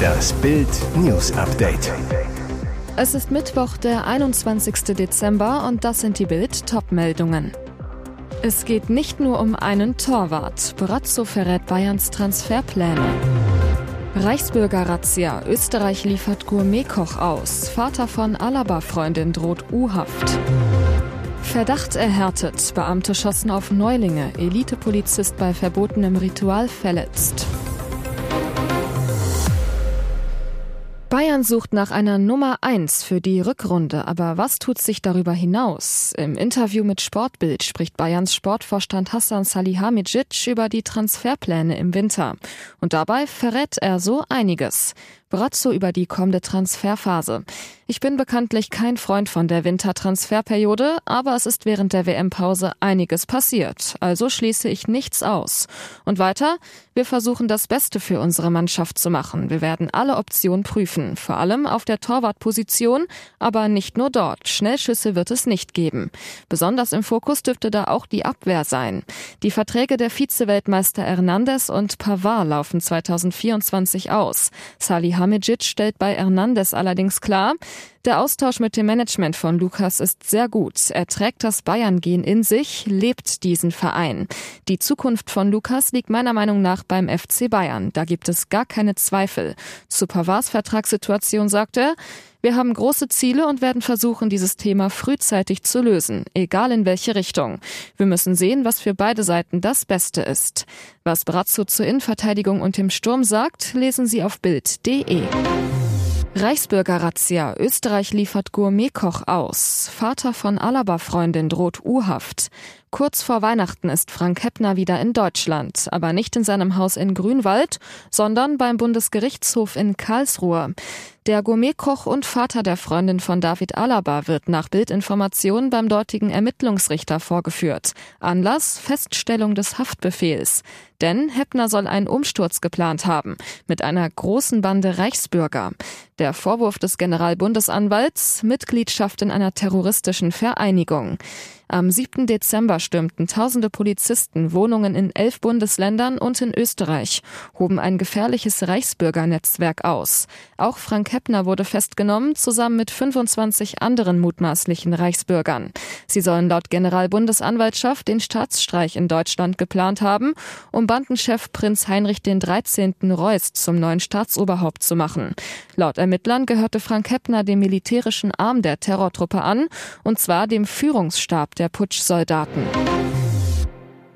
Das Bild News Update. Es ist Mittwoch, der 21. Dezember und das sind die Bild Topmeldungen. Es geht nicht nur um einen Torwart. Brazzo verrät Bayerns Transferpläne. Reichsbürger-Razzia. Österreich liefert Gourmetkoch aus. Vater von Alaba-Freundin droht U-Haft. Verdacht erhärtet. Beamte schossen auf Neulinge. Elitepolizist bei verbotenem Ritual verletzt. Bayern sucht nach einer Nummer 1 für die Rückrunde, aber was tut sich darüber hinaus? Im Interview mit Sportbild spricht Bayerns Sportvorstand Hassan Salihamidzic über die Transferpläne im Winter. Und dabei verrät er so einiges. Brazzo über die kommende Transferphase. Ich bin bekanntlich kein Freund von der Wintertransferperiode, aber es ist während der WM-Pause einiges passiert, also schließe ich nichts aus. Und weiter, wir versuchen das Beste für unsere Mannschaft zu machen. Wir werden alle Optionen prüfen, vor allem auf der Torwartposition, aber nicht nur dort. Schnellschüsse wird es nicht geben. Besonders im Fokus dürfte da auch die Abwehr sein. Die Verträge der Vize-Weltmeister Hernandez und Pavard laufen 2024 aus. Salih Salihamidzic stellt bei Hernandez allerdings klar, der Austausch mit dem Management von Lukas ist sehr gut. Er trägt das Bayern-Gen in sich, lebt diesen Verein. Die Zukunft von Lukas liegt meiner Meinung nach beim FC Bayern. Da gibt es gar keine Zweifel. Zu Pavards Vertragssituation sagt er, wir haben große Ziele und werden versuchen, dieses Thema frühzeitig zu lösen, egal in welche Richtung. Wir müssen sehen, was für beide Seiten das Beste ist. Was Brazzo zur Innenverteidigung und dem Sturm sagt, lesen Sie auf Bild.de. Reichsbürger-Razzia. Österreich liefert Gourmetkoch aus. Vater von Alaba-Freundin droht U-Haft. Kurz vor Weihnachten ist Frank Heppner wieder in Deutschland, aber nicht in seinem Haus in Grünwald, sondern beim Bundesgerichtshof in Karlsruhe. Der Gourmetkoch und Vater der Freundin von David Alaba wird nach Bildinformationen beim dortigen Ermittlungsrichter vorgeführt. Anlass Feststellung des Haftbefehls. Denn Heppner soll einen Umsturz geplant haben mit einer großen Bande Reichsbürger. Der Vorwurf des Generalbundesanwalts Mitgliedschaft in einer terroristischen Vereinigung. Am 7. Dezember stürmten tausende Polizisten Wohnungen in elf Bundesländern und in Österreich, hoben ein gefährliches Reichsbürgernetzwerk aus. Auch Frank Heppner wurde festgenommen, zusammen mit 25 anderen mutmaßlichen Reichsbürgern. Sie sollen laut Generalbundesanwaltschaft den Staatsstreich in Deutschland geplant haben, um Bandenchef Prinz Heinrich den 13. Reuß zum neuen Staatsoberhaupt zu machen. Laut Ermittlern gehörte Frank Heppner dem militärischen Arm der Terrortruppe an, und zwar dem Führungsstab der Putschsoldaten.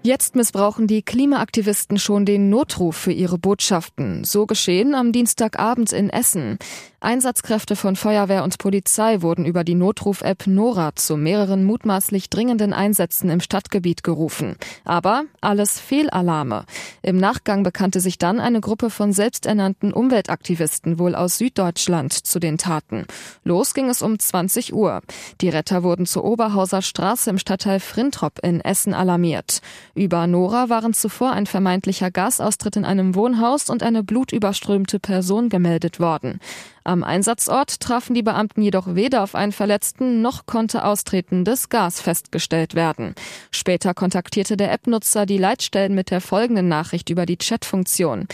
Jetzt missbrauchen die Klimaaktivisten schon den Notruf für ihre Botschaften. So geschehen am Dienstagabend in Essen. Einsatzkräfte von Feuerwehr und Polizei wurden über die Notruf-App Nora zu mehreren mutmaßlich dringenden Einsätzen im Stadtgebiet gerufen. Aber alles Fehlalarme. Im Nachgang bekannte sich dann eine Gruppe von selbsternannten Umweltaktivisten wohl aus Süddeutschland zu den Taten. Los ging es um 20 Uhr. Die Retter wurden zur Oberhauser Straße im Stadtteil Frintrop in Essen alarmiert. Über Nora waren zuvor ein vermeintlicher Gasaustritt in einem Wohnhaus und eine blutüberströmte Person gemeldet worden. Am Einsatzort trafen die Beamten jedoch weder auf einen Verletzten noch konnte austretendes Gas festgestellt werden. Später kontaktierte der App-Nutzer die Leitstellen mit der folgenden Nachricht über die Chatfunktion.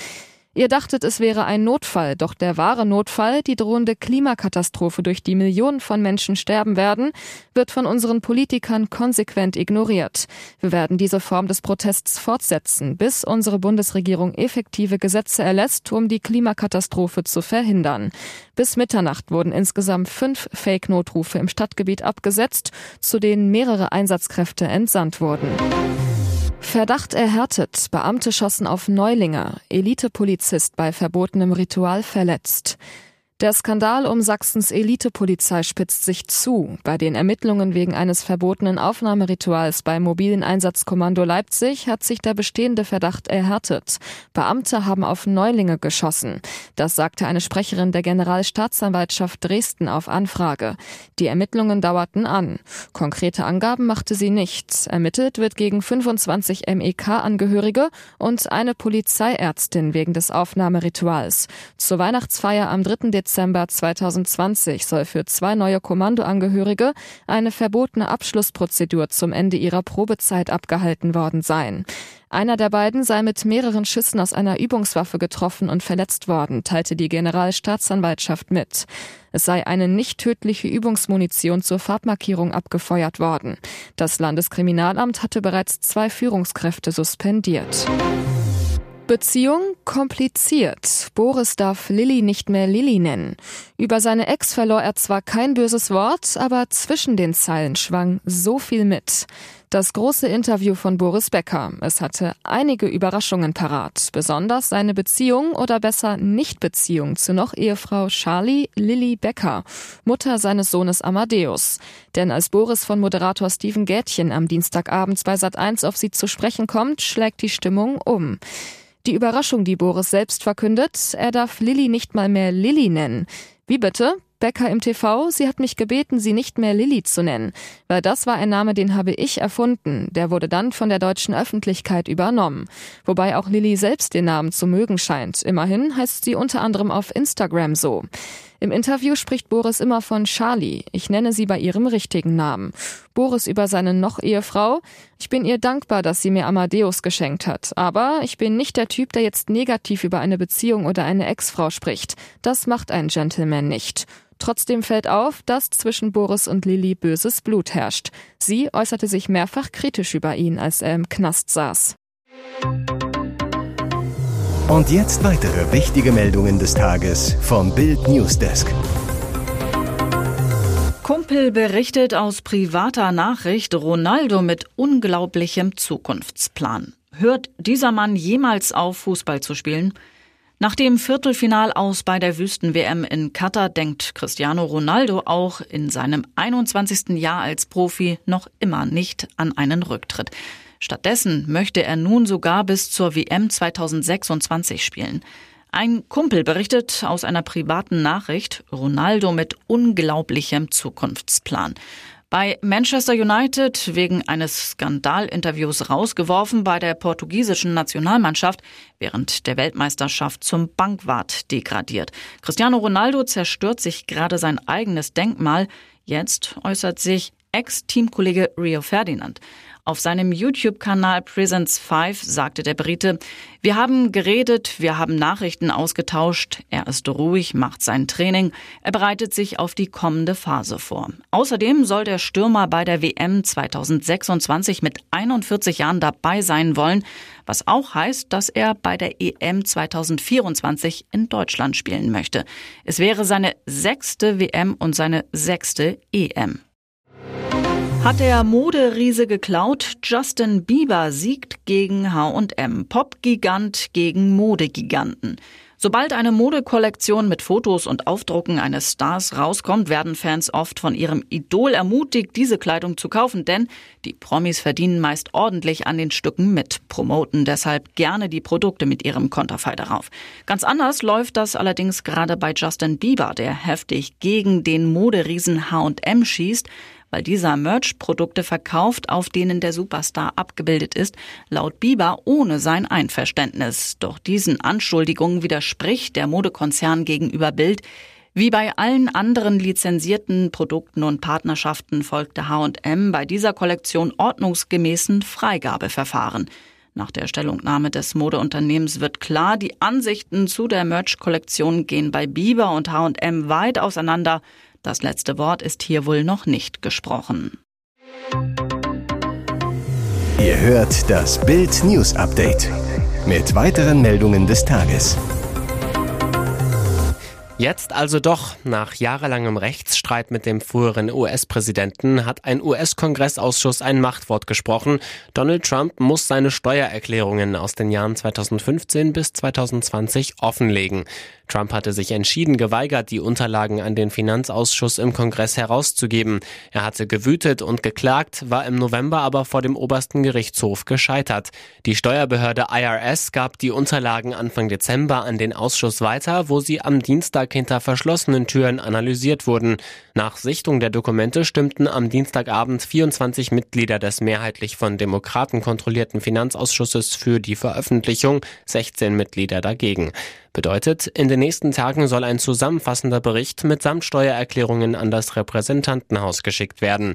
Ihr dachtet, es wäre ein Notfall, doch der wahre Notfall, die drohende Klimakatastrophe, durch die Millionen von Menschen sterben werden, wird von unseren Politikern konsequent ignoriert. Wir werden diese Form des Protests fortsetzen, bis unsere Bundesregierung effektive Gesetze erlässt, um die Klimakatastrophe zu verhindern. Bis Mitternacht wurden insgesamt fünf Fake-Notrufe im Stadtgebiet abgesetzt, zu denen mehrere Einsatzkräfte entsandt wurden. Verdacht erhärtet. Beamte schossen auf Neulinge. Elitepolizist bei verbotenem Ritual verletzt. Der Skandal um Sachsens Elitepolizei spitzt sich zu. Bei den Ermittlungen wegen eines verbotenen Aufnahmerituals beim mobilen Einsatzkommando Leipzig hat sich der bestehende Verdacht erhärtet. Beamte haben auf Neulinge geschossen. Das sagte eine Sprecherin der Generalstaatsanwaltschaft Dresden auf Anfrage. Die Ermittlungen dauerten an. Konkrete Angaben machte sie nicht. Ermittelt wird gegen 25 MEK-Angehörige und eine Polizeiärztin wegen des Aufnahmerituals. Zur Weihnachtsfeier am 3. Dezember Dezember 2020 soll für zwei neue Kommandoangehörige eine verbotene Abschlussprozedur zum Ende ihrer Probezeit abgehalten worden sein. Einer der beiden sei mit mehreren Schüssen aus einer Übungswaffe getroffen und verletzt worden, teilte die Generalstaatsanwaltschaft mit. Es sei eine nicht tödliche Übungsmunition zur Farbmarkierung abgefeuert worden. Das Landeskriminalamt hatte bereits zwei Führungskräfte suspendiert. Beziehung kompliziert. Boris darf Lilly nicht mehr Lilly nennen. Über seine Ex verlor er zwar kein böses Wort, aber zwischen den Zeilen schwang so viel mit. Das große Interview von Boris Becker. Es hatte einige Überraschungen parat, besonders seine Beziehung oder besser Nichtbeziehung zu noch Ehefrau Charlie Lilly Becker, Mutter seines Sohnes Amadeus. Denn als Boris von Moderator Steven Gätchen am Dienstagabend bei Sat1 auf sie zu sprechen kommt, schlägt die Stimmung um. Die Überraschung, die Boris selbst verkündet, er darf Lilly nicht mal mehr Lilly nennen. Wie bitte? Becker im TV, sie hat mich gebeten, sie nicht mehr Lilly zu nennen, weil das war ein Name, den habe ich erfunden. Der wurde dann von der deutschen Öffentlichkeit übernommen. Wobei auch Lilly selbst den Namen zu mögen scheint. Immerhin heißt sie unter anderem auf Instagram so. Im Interview spricht Boris immer von Charlie. Ich nenne sie bei ihrem richtigen Namen. Boris über seine Noch-Ehefrau. Ich bin ihr dankbar, dass sie mir Amadeus geschenkt hat. Aber ich bin nicht der Typ, der jetzt negativ über eine Beziehung oder eine Ex-Frau spricht. Das macht ein Gentleman nicht. Trotzdem fällt auf, dass zwischen Boris und Lilly böses Blut herrscht. Sie äußerte sich mehrfach kritisch über ihn, als er im Knast saß. Und jetzt weitere wichtige Meldungen des Tages vom Bild Newsdesk. Kumpel berichtet aus privater Nachricht Ronaldo mit unglaublichem Zukunftsplan. Hört dieser Mann jemals auf, Fußball zu spielen? Nach dem Viertelfinal aus bei der Wüsten-WM in Katar denkt Cristiano Ronaldo auch in seinem 21. Jahr als Profi noch immer nicht an einen Rücktritt. Stattdessen möchte er nun sogar bis zur WM 2026 spielen. Ein Kumpel berichtet aus einer privaten Nachricht, Ronaldo mit unglaublichem Zukunftsplan. Bei Manchester United wegen eines Skandalinterviews rausgeworfen bei der portugiesischen Nationalmannschaft während der Weltmeisterschaft zum Bankwart degradiert. Cristiano Ronaldo zerstört sich gerade sein eigenes Denkmal. Jetzt äußert sich Ex-Teamkollege Rio Ferdinand. Auf seinem YouTube-Kanal Presence 5 sagte der Brite, wir haben geredet, wir haben Nachrichten ausgetauscht, er ist ruhig, macht sein Training, er bereitet sich auf die kommende Phase vor. Außerdem soll der Stürmer bei der WM 2026 mit 41 Jahren dabei sein wollen, was auch heißt, dass er bei der EM 2024 in Deutschland spielen möchte. Es wäre seine sechste WM und seine sechste EM. Hat der Moderiese geklaut? Justin Bieber siegt gegen H&M. Popgigant gegen Modegiganten. Sobald eine Modekollektion mit Fotos und Aufdrucken eines Stars rauskommt, werden Fans oft von ihrem Idol ermutigt, diese Kleidung zu kaufen, denn die Promis verdienen meist ordentlich an den Stücken mit, promoten deshalb gerne die Produkte mit ihrem Konterfei darauf. Ganz anders läuft das allerdings gerade bei Justin Bieber, der heftig gegen den Moderiesen H&M schießt, weil dieser Merch-Produkte verkauft, auf denen der Superstar abgebildet ist, laut Bieber ohne sein Einverständnis. Doch diesen Anschuldigungen widerspricht der Modekonzern gegenüber Bild. Wie bei allen anderen lizenzierten Produkten und Partnerschaften folgte H&M bei dieser Kollektion ordnungsgemäßen Freigabeverfahren. Nach der Stellungnahme des Modeunternehmens wird klar, die Ansichten zu der Merch-Kollektion gehen bei Bieber und H&M weit auseinander. Das letzte Wort ist hier wohl noch nicht gesprochen. Ihr hört das Bild News Update mit weiteren Meldungen des Tages. Jetzt also doch, nach jahrelangem Rechtsstreit mit dem früheren US-Präsidenten hat ein US-Kongressausschuss ein Machtwort gesprochen. Donald Trump muss seine Steuererklärungen aus den Jahren 2015 bis 2020 offenlegen. Trump hatte sich entschieden geweigert, die Unterlagen an den Finanzausschuss im Kongress herauszugeben. Er hatte gewütet und geklagt, war im November aber vor dem obersten Gerichtshof gescheitert. Die Steuerbehörde IRS gab die Unterlagen Anfang Dezember an den Ausschuss weiter, wo sie am Dienstag hinter verschlossenen Türen analysiert wurden. Nach Sichtung der Dokumente stimmten am Dienstagabend 24 Mitglieder des mehrheitlich von Demokraten kontrollierten Finanzausschusses für die Veröffentlichung, 16 Mitglieder dagegen. Bedeutet, in den nächsten Tagen soll ein zusammenfassender Bericht mitsamt Steuererklärungen an das Repräsentantenhaus geschickt werden.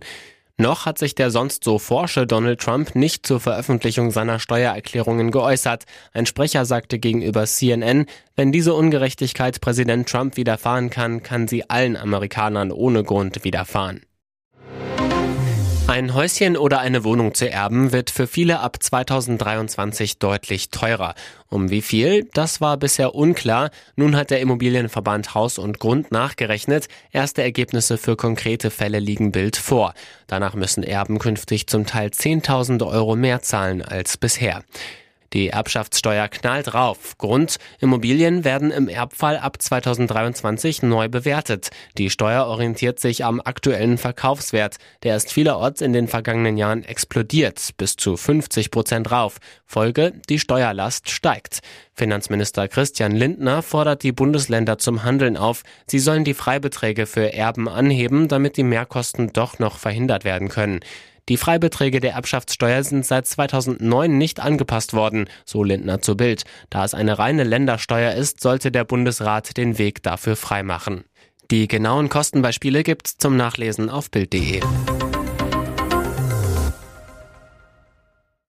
Noch hat sich der sonst so forsche Donald Trump nicht zur Veröffentlichung seiner Steuererklärungen geäußert. Ein Sprecher sagte gegenüber CNN, wenn diese Ungerechtigkeit Präsident Trump widerfahren kann, kann sie allen Amerikanern ohne Grund widerfahren. Ein Häuschen oder eine Wohnung zu erben wird für viele ab 2023 deutlich teurer. Um wie viel? Das war bisher unklar. Nun hat der Immobilienverband Haus und Grund nachgerechnet. Erste Ergebnisse für konkrete Fälle liegen Bild vor. Danach müssen Erben künftig zum Teil 10.000 Euro mehr zahlen als bisher. Die Erbschaftssteuer knallt drauf. Grund, Immobilien werden im Erbfall ab 2023 neu bewertet. Die Steuer orientiert sich am aktuellen Verkaufswert. Der ist vielerorts in den vergangenen Jahren explodiert, bis zu 50 Prozent rauf. Folge, die Steuerlast steigt. Finanzminister Christian Lindner fordert die Bundesländer zum Handeln auf. Sie sollen die Freibeträge für Erben anheben, damit die Mehrkosten doch noch verhindert werden können. Die Freibeträge der Erbschaftssteuer sind seit 2009 nicht angepasst worden, so Lindner zu Bild. Da es eine reine Ländersteuer ist, sollte der Bundesrat den Weg dafür freimachen. Die genauen Kostenbeispiele gibt's zum Nachlesen auf Bild.de.